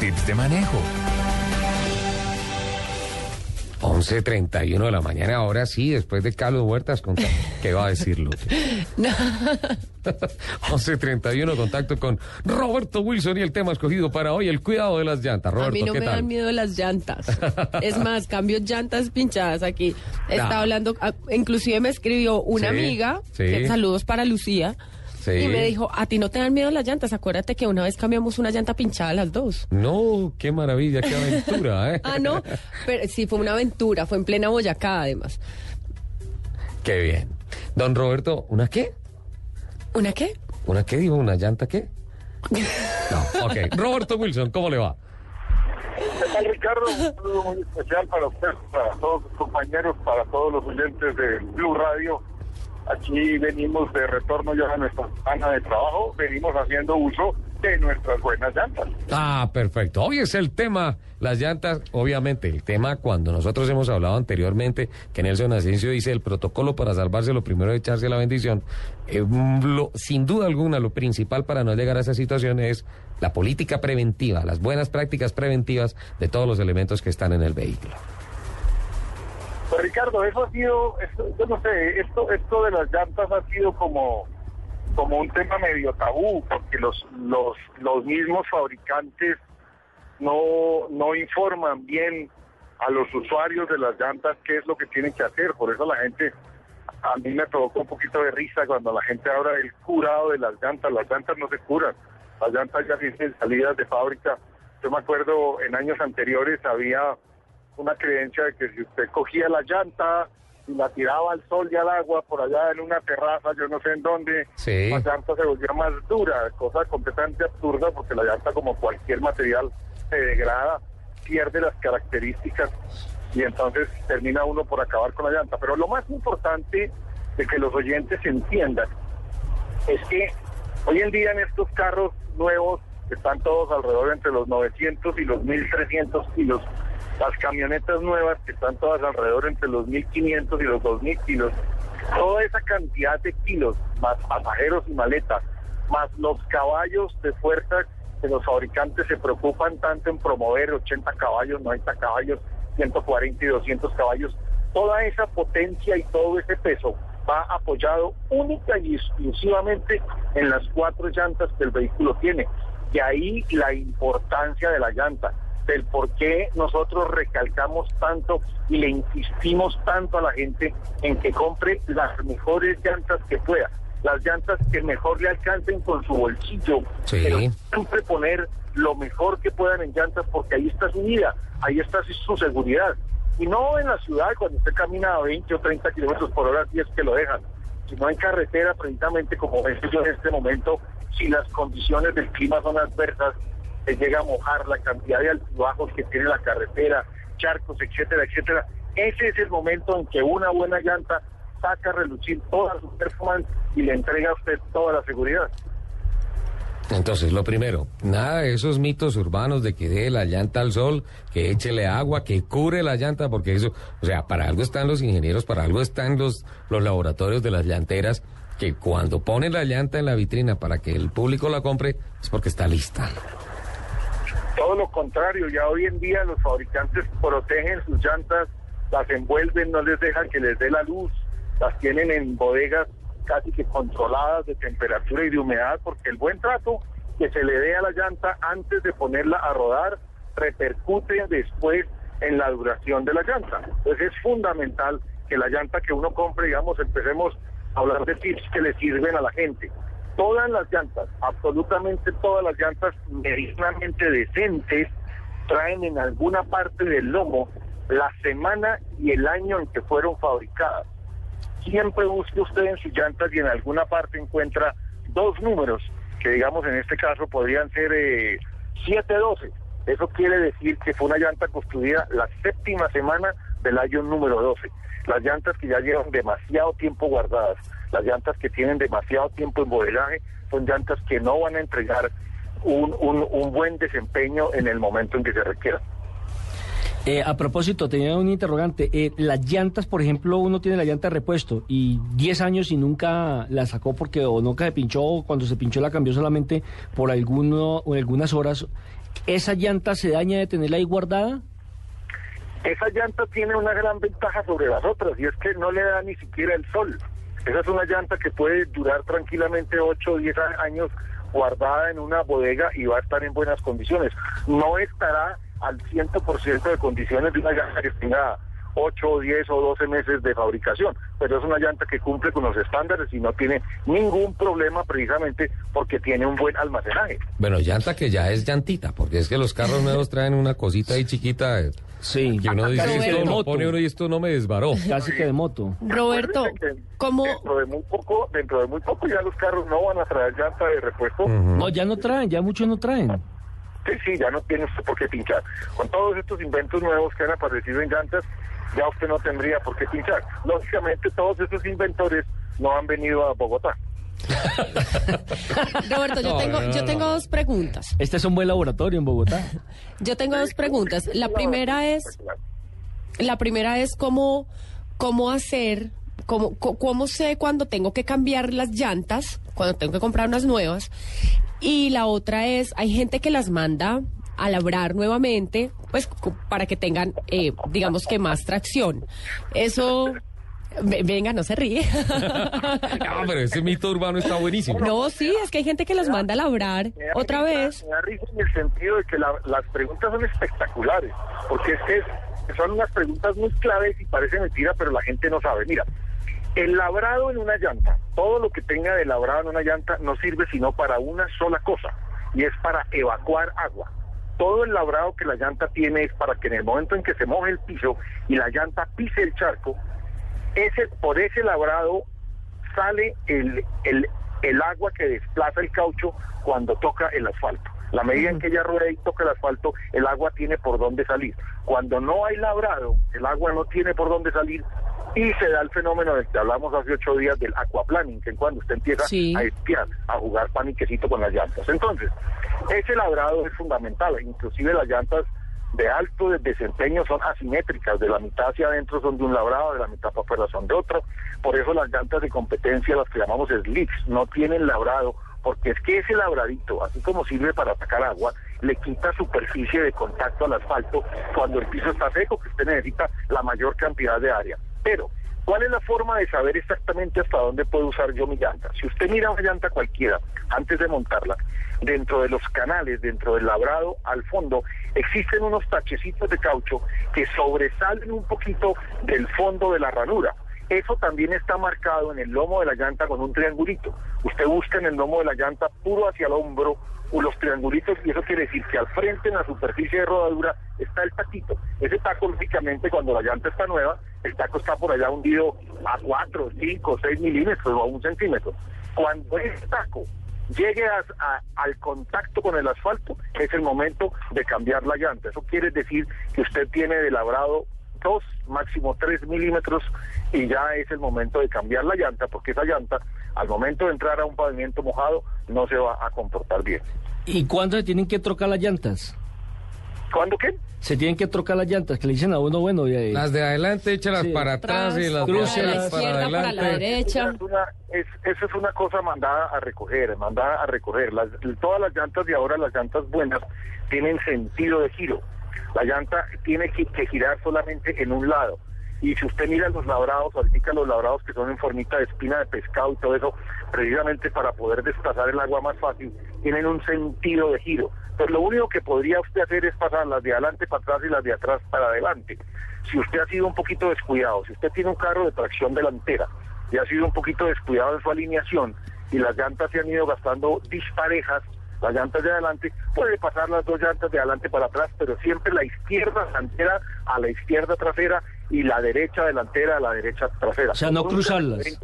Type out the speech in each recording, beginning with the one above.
Tips de manejo. 11.31 de la mañana, ahora sí, después de Carlos Huertas, ¿qué va a decir Luz? 11.31, contacto con Roberto Wilson y el tema escogido para hoy, el cuidado de las llantas. Roberto, a mí no ¿qué me tal? dan miedo las llantas. es más, cambio llantas pinchadas aquí. Está Ah. hablando, ah, inclusive me escribió una Sí, amiga, sí. que saludos para Lucía, Sí. y me dijo, a ti no te dan miedo las llantas, acuérdate que una vez cambiamos una llanta pinchada las dos. No, qué maravilla, qué aventura, ¿eh? Ah, no, pero sí fue una aventura, fue en plena Boyacá además. Qué bien. Don Roberto, ¿una qué? ¿Una qué? ¿Una qué dijo? ¿Una llanta qué? No, ok. Roberto Wilson, ¿cómo le va? ¿Qué tal, Ricardo? Un saludo muy especial para usted, para todos los compañeros, para todos los oyentes de Blue Radio. Aquí venimos de retorno ya a nuestra semana de trabajo, venimos haciendo uso de nuestras buenas llantas. Ah, perfecto. Hoy es el tema, las llantas, obviamente, el tema cuando nosotros hemos hablado anteriormente, que Nelson Asensio dice el protocolo para salvarse, lo primero de echarse la bendición. Eh, lo- sin duda alguna, lo principal para no llegar a esa situación es la política preventiva, las buenas prácticas preventivas de todos los elementos que están en el vehículo. Pues Ricardo, eso ha sido, esto- yo no sé, esto, esto de las llantas ha sido como, como un tema medio tabú, porque los, los, los mismos fabricantes no, no informan bien a los usuarios de las llantas qué es lo que tienen que hacer. Por eso la gente, a mí me provocó un poquito de risa cuando la gente habla del curado de las llantas. Las llantas no se curan, las llantas ya tienen salidas de fábrica. Yo me acuerdo en años anteriores había una creencia de que si usted cogía la llanta y la tiraba al sol y al agua por allá en una terraza, yo no sé en dónde, Sí. la llanta se volvía más dura, cosa completamente absurda porque la llanta como cualquier material se degrada, pierde las características y entonces termina uno por acabar con la llanta. Pero lo más importante de que los oyentes entiendan es que hoy en día en estos carros nuevos están todos alrededor entre los 900 y los 1300 kilos, las camionetas nuevas que están todas alrededor entre los 1500 y los 2000 kilos, toda esa cantidad de kilos, más pasajeros y maletas, más los caballos de fuerza que los fabricantes se preocupan tanto en promover 80 caballos, 90 caballos, 140 y 200 caballos, toda esa potencia y todo ese peso va apoyado única y exclusivamente en las cuatro llantas que el vehículo tiene. De ahí la importancia de la llanta, del por qué nosotros recalcamos tanto y le insistimos tanto a la gente en que compre las mejores llantas que pueda, las llantas que mejor le alcancen con su bolsillo, Sí. pero siempre poner lo mejor que puedan en llantas porque ahí está su vida, ahí está su seguridad. Y no en la ciudad cuando usted camina a 20 o 30 kilómetros por hora si es que lo dejan, sino en carretera precisamente como es yo en este momento, si las condiciones del clima son adversas, llega a mojar la cantidad de altibajos que tiene la carretera, charcos, etcétera, etcétera. Ese es el momento en que una buena llanta saca a relucir toda su performance y le entrega a usted toda la seguridad. Entonces, lo primero, nada de esos mitos urbanos de que dé la llanta al sol, que échele agua, que cure la llanta, porque eso, o sea, para algo están los ingenieros, para algo están los, los laboratorios de las llanteras, que cuando ponen la llanta en la vitrina para que el público la compre, es porque está lista. Todo lo contrario, ya hoy en día los fabricantes protegen sus llantas, las envuelven, no les dejan que les dé la luz, las tienen en bodegas casi que controladas de temperatura y de humedad, porque el buen trato que se le dé a la llanta antes de ponerla a rodar repercute después en la duración de la llanta. Entonces es fundamental que la llanta que uno compre, digamos, empecemos a hablar de tips que le sirven a la gente. Todas las llantas, absolutamente todas las llantas medianamente decentes, traen en alguna parte del lomo la semana y el año en que fueron fabricadas. Siempre busque usted en sus llantas y en alguna parte encuentra dos números, que digamos en este caso podrían ser eh, 712. Eso quiere decir que fue una llanta construida la séptima semana del año número 12. Las llantas que ya llevan demasiado tiempo guardadas, las llantas que tienen demasiado tiempo en modelaje, son llantas que no van a entregar un, un, un buen desempeño en el momento en que se requiera. Eh, a propósito, tenía un interrogante. Eh, las llantas, por ejemplo, uno tiene la llanta de repuesto y 10 años y nunca la sacó porque o nunca se pinchó o cuando se pinchó la cambió solamente por alguno o algunas horas. ¿Esa llanta se daña de tenerla ahí guardada? Esa llanta tiene una gran ventaja sobre las otras y es que no le da ni siquiera el sol. Esa es una llanta que puede durar tranquilamente 8 o 10 años guardada en una bodega y va a estar en buenas condiciones. No estará al 100% de condiciones de una llanta que tenga 8, 10 o 12 meses de fabricación, pero es una llanta que cumple con los estándares y no tiene ningún problema precisamente porque tiene un buen almacenaje. Bueno, llanta que ya es llantita, porque es que los carros nuevos traen una cosita ahí chiquita. Sí. Que uno dice, que esto moto. pone uno y esto no me desbaró. Casi que de moto. Roberto, ¿cómo? Dentro de muy poco, dentro de muy poco ya los carros no van a traer llanta de repuesto. No, ya no traen, ya muchos no traen. Sí, sí, ya no tiene usted por qué pinchar. Con todos estos inventos nuevos que han aparecido en llantas, ya usted no tendría por qué pinchar. Lógicamente, todos estos inventores no han venido a Bogotá. Roberto, yo No, tengo, no, no, yo no. tengo dos preguntas. Este es un buen laboratorio en Bogotá. Yo tengo dos preguntas. La primera es, la primera es cómo, cómo hacer, cómo, cómo sé cuando tengo que cambiar las llantas, cuando tengo que comprar unas nuevas. Y la otra es, hay gente que las manda a labrar nuevamente, pues para que tengan, eh, digamos que más tracción. Eso, venga, no se ríe. Ah, pero ese mito urbano está buenísimo. No, sí, es que hay gente que las manda a labrar otra vez. Me da risa en el sentido de que la- las preguntas son espectaculares, porque es que es- son unas preguntas muy claves y parece mentira, pero la gente no sabe. Mira, el labrado en una llanta, todo lo que tenga de labrado en una llanta no sirve sino para una sola cosa, y es para evacuar agua. Todo el labrado que la llanta tiene es para que en el momento en que se moje el piso y la llanta pise el charco, ese, por ese labrado sale el, el, el agua que desplaza el caucho cuando toca el asfalto. La medida en que ella rueda y toca el asfalto, el agua tiene por dónde salir. Cuando no hay labrado, el agua no tiene por dónde salir y se da el fenómeno del que hablamos hace ocho días del aquaplaning, que es cuando usted empieza Sí. a espiar, a jugar paniquecito con las llantas. Entonces, ese labrado es fundamental, inclusive las llantas de alto desempeño son asimétricas, de la mitad hacia adentro son de un labrado, de la mitad para afuera son de otro. Por eso las llantas de competencia, las que llamamos slicks, no tienen labrado, porque es que ese labradito, así como sirve para sacar agua, le quita superficie de contacto al asfalto cuando el piso está seco, que usted necesita la mayor cantidad de área. Pero, ¿cuál es la forma de saber exactamente hasta dónde puedo usar yo mi llanta? Si usted mira una llanta cualquiera, antes de montarla, dentro de los canales, dentro del labrado, al fondo, existen unos tachecitos de caucho que sobresalen un poquito del fondo de la ranura. Eso también está marcado en el lomo de la llanta con un triangulito. Usted busca en el lomo de la llanta puro hacia el hombro o los triangulitos y eso quiere decir que al frente en la superficie de rodadura está el taquito. Ese taco, lógicamente, cuando la llanta está nueva, el taco está por allá hundido a 4, 5, 6 milímetros o a un centímetro. Cuando ese taco llegue a- al contacto con el asfalto, es el momento de cambiar la llanta. Eso quiere decir que usted tiene de labrado dos, máximo tres milímetros y ya es el momento de cambiar la llanta porque esa llanta al momento de entrar a un pavimento mojado no se va a comportar bien. ¿Y cuándo se tienen que trocar las llantas? ¿Cuándo qué? Se tienen que trocar las llantas, que le dicen a uno, bueno, eh, Las de adelante, échalas Sí. para atrás y las de Cruce para la para izquierda, para la adelante. derecha. Esa es una, es, eso es una cosa mandada a recoger, mandada a recoger. Las, todas las llantas de ahora, las llantas buenas, tienen sentido de giro. La llanta tiene que, que girar solamente en un lado. Y si usted mira los labrados, ahorita los labrados que son en formita de espina de pescado y todo eso, precisamente para poder desplazar el agua más fácil, tienen un sentido de giro. Pues lo único que podría usted hacer es pasar las de adelante para atrás y las de atrás para adelante. Si usted ha sido un poquito descuidado, si usted tiene un carro de tracción delantera y ha sido un poquito descuidado en su alineación y las llantas se han ido gastando disparejas, las llantas de adelante, puede pasar las dos llantas de adelante para atrás, pero siempre la izquierda delantera a la izquierda trasera y la derecha delantera a la derecha trasera. O sea, no cruzarlas.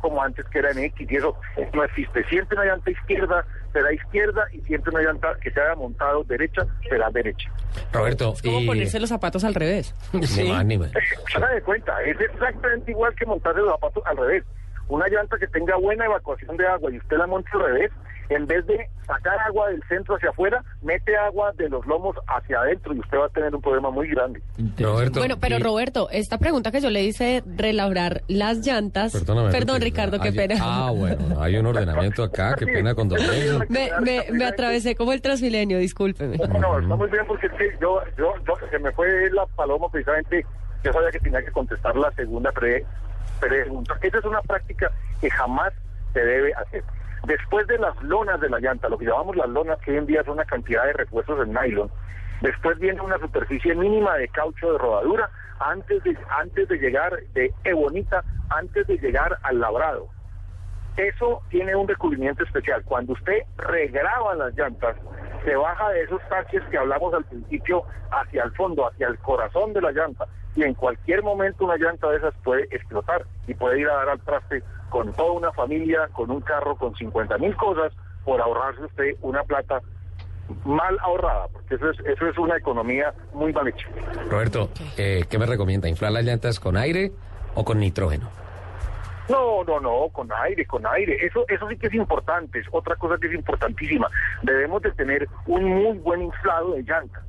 como antes que era en X y eso no existe. Siempre una llanta izquierda será izquierda y siempre una llanta que se haya montado derecha será derecha. Roberto, Como y... ponerse los zapatos al revés. Ni más ni menos. Haga de cuenta, es exactamente igual que montarse los zapatos al revés. Una llanta que tenga buena evacuación de agua y usted la monte al revés, en vez de sacar agua del centro hacia afuera, mete agua de los lomos hacia adentro y usted va a tener un problema muy grande. Roberto, Bueno, pero y- Roberto, esta pregunta que yo le hice, relabrar las llantas. Perdóname, Perdón, porque Ricardo, qué hay- pena. Ah, bueno, hay un ordenamiento acá, qué pena con. Me, me, me atravesé como el transmilenio, discúlpeme. No, está muy bien porque es que yo, yo, yo, se me fue la paloma precisamente, yo sabía que tenía que contestar la segunda pre- pregunta. Esa es una práctica que jamás se debe hacer. Después de las lonas de la llanta, lo que llamamos las lonas, que hoy en día es una cantidad de repuestos en nylon, después viene una superficie mínima de caucho de rodadura antes de, antes de llegar, de ebonita, antes de llegar al labrado. Eso tiene un recubrimiento especial. Cuando usted regraba las llantas, se baja de esos taches que hablamos al principio hacia el fondo, hacia el corazón de la llanta. Y en cualquier momento una llanta de esas puede explotar y puede ir a dar al traste con toda una familia, con un carro, con 50 mil cosas, por ahorrarse usted una plata mal ahorrada, porque eso es, eso es una economía muy mal hecha. Roberto, eh, ¿qué me recomienda? ¿Inflar las llantas con aire o con nitrógeno? No, no, no, con aire, con aire. Eso, eso sí que es importante. Es otra cosa que es importantísima. Debemos de tener un muy buen inflado de llanta.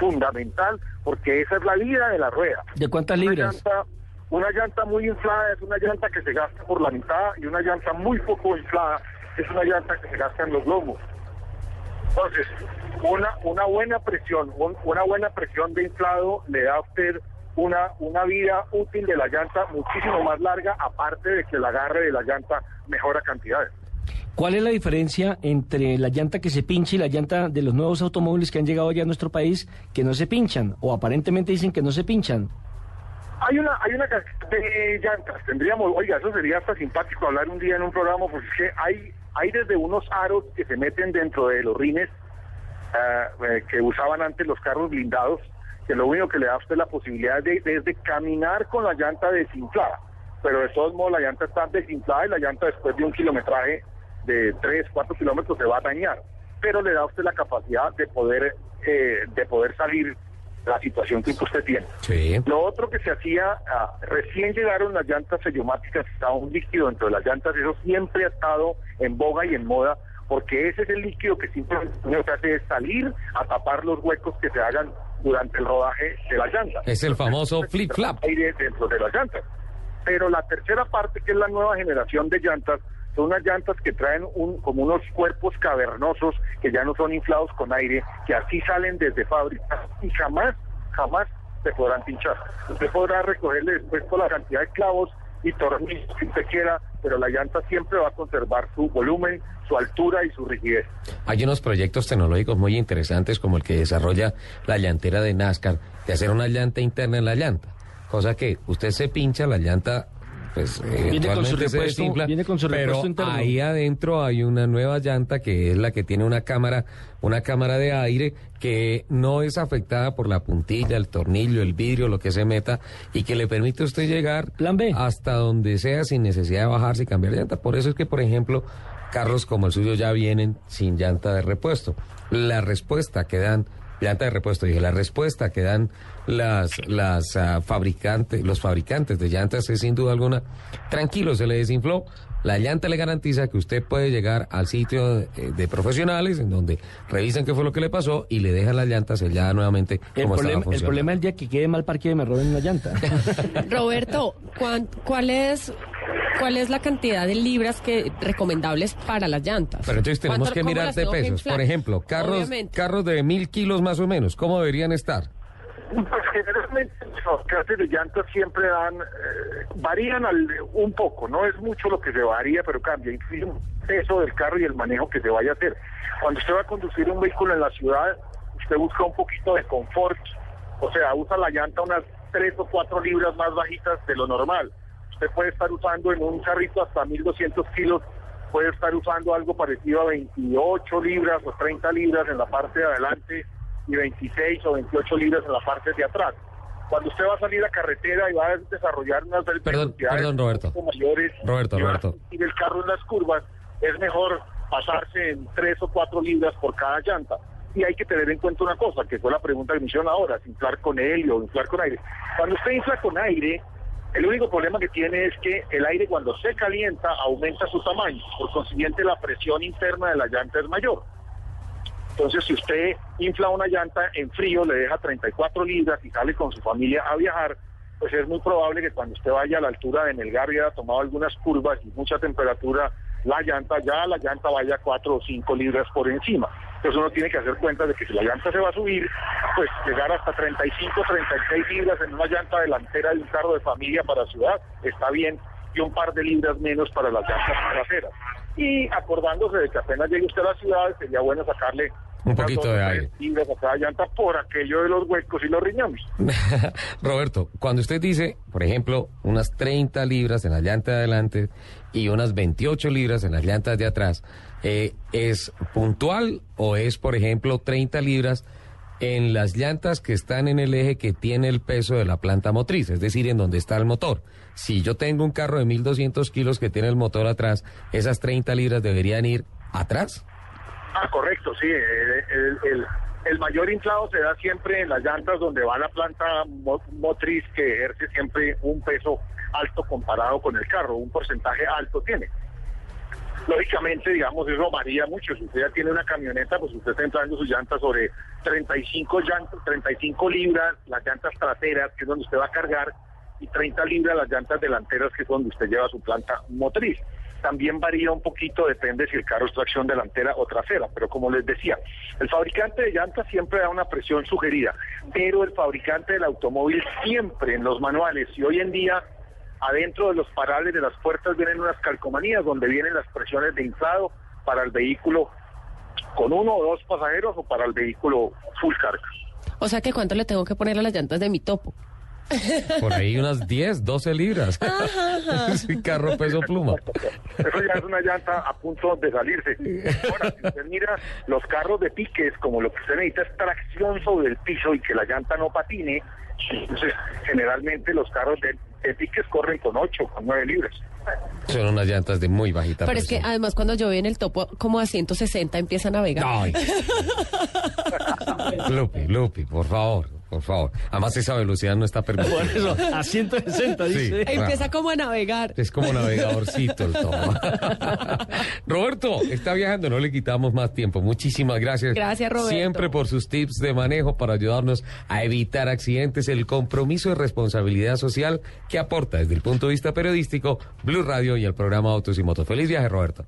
Fundamental, porque esa es la vida de la rueda. ¿De cuántas Una libras? llanta, una llanta muy inflada es una llanta que se gasta por la mitad y una llanta muy poco inflada es una llanta que se gasta en los lomos. Entonces, una, una buena presión, un- una buena presión de inflado le da a usted una, una vida útil de la llanta muchísimo más larga, aparte de que el agarre de la llanta mejora cantidades. ¿Cuál es la diferencia entre la llanta que se pincha y la llanta de los nuevos automóviles que han llegado ya a nuestro país que no se pinchan? O aparentemente dicen que no se pinchan. Hay una, hay una de llantas. Tendríamos, oiga, eso sería hasta simpático hablar un día en un programa, porque hay, hay desde unos aros que se meten dentro de los rines eh, que usaban antes los carros blindados, que lo único que le da a usted la posibilidad de- es de caminar con la llanta desinflada. Pero de todos modos la llanta está desinflada y la llanta después de un kilometraje de 3, 4 kilómetros se va a dañar. Pero le da a usted la capacidad de poder, eh, de poder salir la situación que usted tiene. Sí. Lo otro que se hacía, ah, recién llegaron las llantas sellomáticas, estaba un líquido dentro de las llantas, eso siempre ha estado en boga y en moda, porque ese es el líquido que simplemente lo que hace es salir a tapar los huecos que se hagan durante el rodaje de la llanta. Es el famoso flip-flap. Aire dentro de las llantas. Pero la tercera parte, que es la nueva generación de llantas, son unas llantas que traen un, como unos cuerpos cavernosos que ya no son inflados con aire, que así salen desde fábrica y jamás, jamás se podrán pinchar. Usted podrá recogerle después por la cantidad de clavos y tornillos que usted quiera, pero la llanta siempre va a conservar su volumen, su altura y su rigidez. Hay unos proyectos tecnológicos muy interesantes como el que desarrolla la llantera de NASCAR, de hacer una llanta interna en la llanta. Cosa que usted se pincha, la llanta pues Viene con su repuesto- desinfla, viene con su pero repuesto interno. ahí adentro hay una nueva llanta que es la que tiene una cámara, una cámara de aire que no es afectada por la puntilla, el tornillo, el vidrio, lo que se meta y que le permite a usted llegar Plan B. hasta donde sea sin necesidad de bajarse y cambiar llanta. Por eso es que, por ejemplo, carros como el suyo ya vienen sin llanta de repuesto. La respuesta que dan, llanta de repuesto, dije, la respuesta que dan las, las ah, fabricantes, los fabricantes de llantas es sin duda alguna, tranquilo, se le desinfló. La llanta le garantiza que usted puede llegar al sitio de, de profesionales en donde revisan qué fue lo que le pasó y le dejan la llanta sellada nuevamente El como problema, el problema es el día que quede mal parqueo y me roben una llanta. Roberto, ¿cuán- ¿cuál es cuál es la cantidad de libras que recomendables para las llantas? Pero entonces tenemos ¿Cuánto- que mirar las de pesos. Por ejemplo, carros, Obviamente. carros de mil kilos más o menos, ¿cómo deberían estar? Pues generalmente los clases de llantas siempre dan, eh, varían al- un poco, no es mucho lo que se varía, pero cambia, influye un peso del carro y el manejo que se vaya a hacer. Cuando usted va a conducir un vehículo en la ciudad, usted busca un poquito de confort, o sea, usa la llanta unas 3 o 4 libras más bajitas de lo normal. Usted puede estar usando en un carrito hasta 1200 kilos, puede estar usando algo parecido a 28 libras o 30 libras en la parte de adelante y 26 o 28 libras en la parte de atrás. Cuando usted va a salir a carretera y va a desarrollar unas Perdón, perdón, Roberto. mayores Roberto, y Roberto. el carro en las curvas, es mejor pasarse en tres o cuatro libras por cada llanta. Y hay que tener en cuenta una cosa, que fue la pregunta que me hicieron ahora, si inflar con helio o inflar con aire. Cuando usted infla con aire, el único problema que tiene es que el aire cuando se calienta aumenta su tamaño, por consiguiente la presión interna de la llanta es mayor. Entonces, si usted infla una llanta en frío, le deja 34 libras y sale con su familia a viajar, pues es muy probable que cuando usted vaya a la altura de Melgar y haya tomado algunas curvas y mucha temperatura, la llanta, ya la llanta vaya 4 o 5 libras por encima. Entonces uno tiene que hacer cuenta de que si la llanta se va a subir, pues llegar hasta 35, 36 libras en una llanta delantera de un carro de familia para ciudad está bien y un par de libras menos para las llantas traseras. Y acordándose de que apenas llegue usted a la ciudad, sería bueno sacarle Un poquito de aire. libras a cada llanta por aquello de los huecos y los riñones. Roberto, cuando usted dice, por ejemplo, unas 30 libras en la llanta de adelante y unas 28 libras en las llantas de atrás, eh, ¿es puntual o es, por ejemplo, 30 libras en las llantas que están en el eje que tiene el peso de la planta motriz, es decir, en donde está el motor? Si yo tengo un carro de 1200 kilos que tiene el motor atrás, ¿esas 30 libras deberían ir atrás? Ah, correcto, sí. eh, El, el- el mayor inflado se da siempre en las llantas donde va la planta mo- motriz que ejerce siempre un peso alto comparado con el carro, un porcentaje alto tiene. Lógicamente, digamos, eso varía mucho. Si usted ya tiene una camioneta, pues usted está entrando sus llantas sobre 35, llantas, 35 libras, las llantas traseras, que es donde usted va a cargar, y 30 libras las llantas delanteras, que es donde usted lleva su planta motriz. También varía un poquito, depende si el carro es tracción delantera o trasera, pero como les decía, el fabricante de llantas siempre da una presión sugerida, pero el fabricante del automóvil siempre en los manuales y hoy en día adentro de los parales de las puertas vienen unas calcomanías donde vienen las presiones de inflado para el vehículo con uno o dos pasajeros o para el vehículo full carga. O sea que cuánto le tengo que poner a las llantas de mi topo. Por ahí unas 10, 12 libras. Sí, carro peso pluma. Eso ya es una llanta a punto de salirse. Ahora, si usted mira los carros de piques, como lo que usted necesita es tracción sobre el piso y que la llanta no patine, entonces generalmente los carros de, de piques corren con 8, con 9 libras. Son unas llantas de muy bajita Pero es que además cuando yo en el topo como a 160 empieza a navegar. Ay. Lupi, Lupi, por favor, por favor. Además esa velocidad no está Por permitida. eso, a 160 Sí. dice. Empieza como a navegar. Es como navegadorcito el todo. Roberto, está viajando, no le quitamos más tiempo. Muchísimas gracias. Gracias, Roberto. Siempre por sus tips de manejo para ayudarnos a evitar accidentes, el compromiso de responsabilidad social que aporta desde el punto de vista periodístico Blue Radio y el programa Autos y Motos. Feliz viaje, Roberto.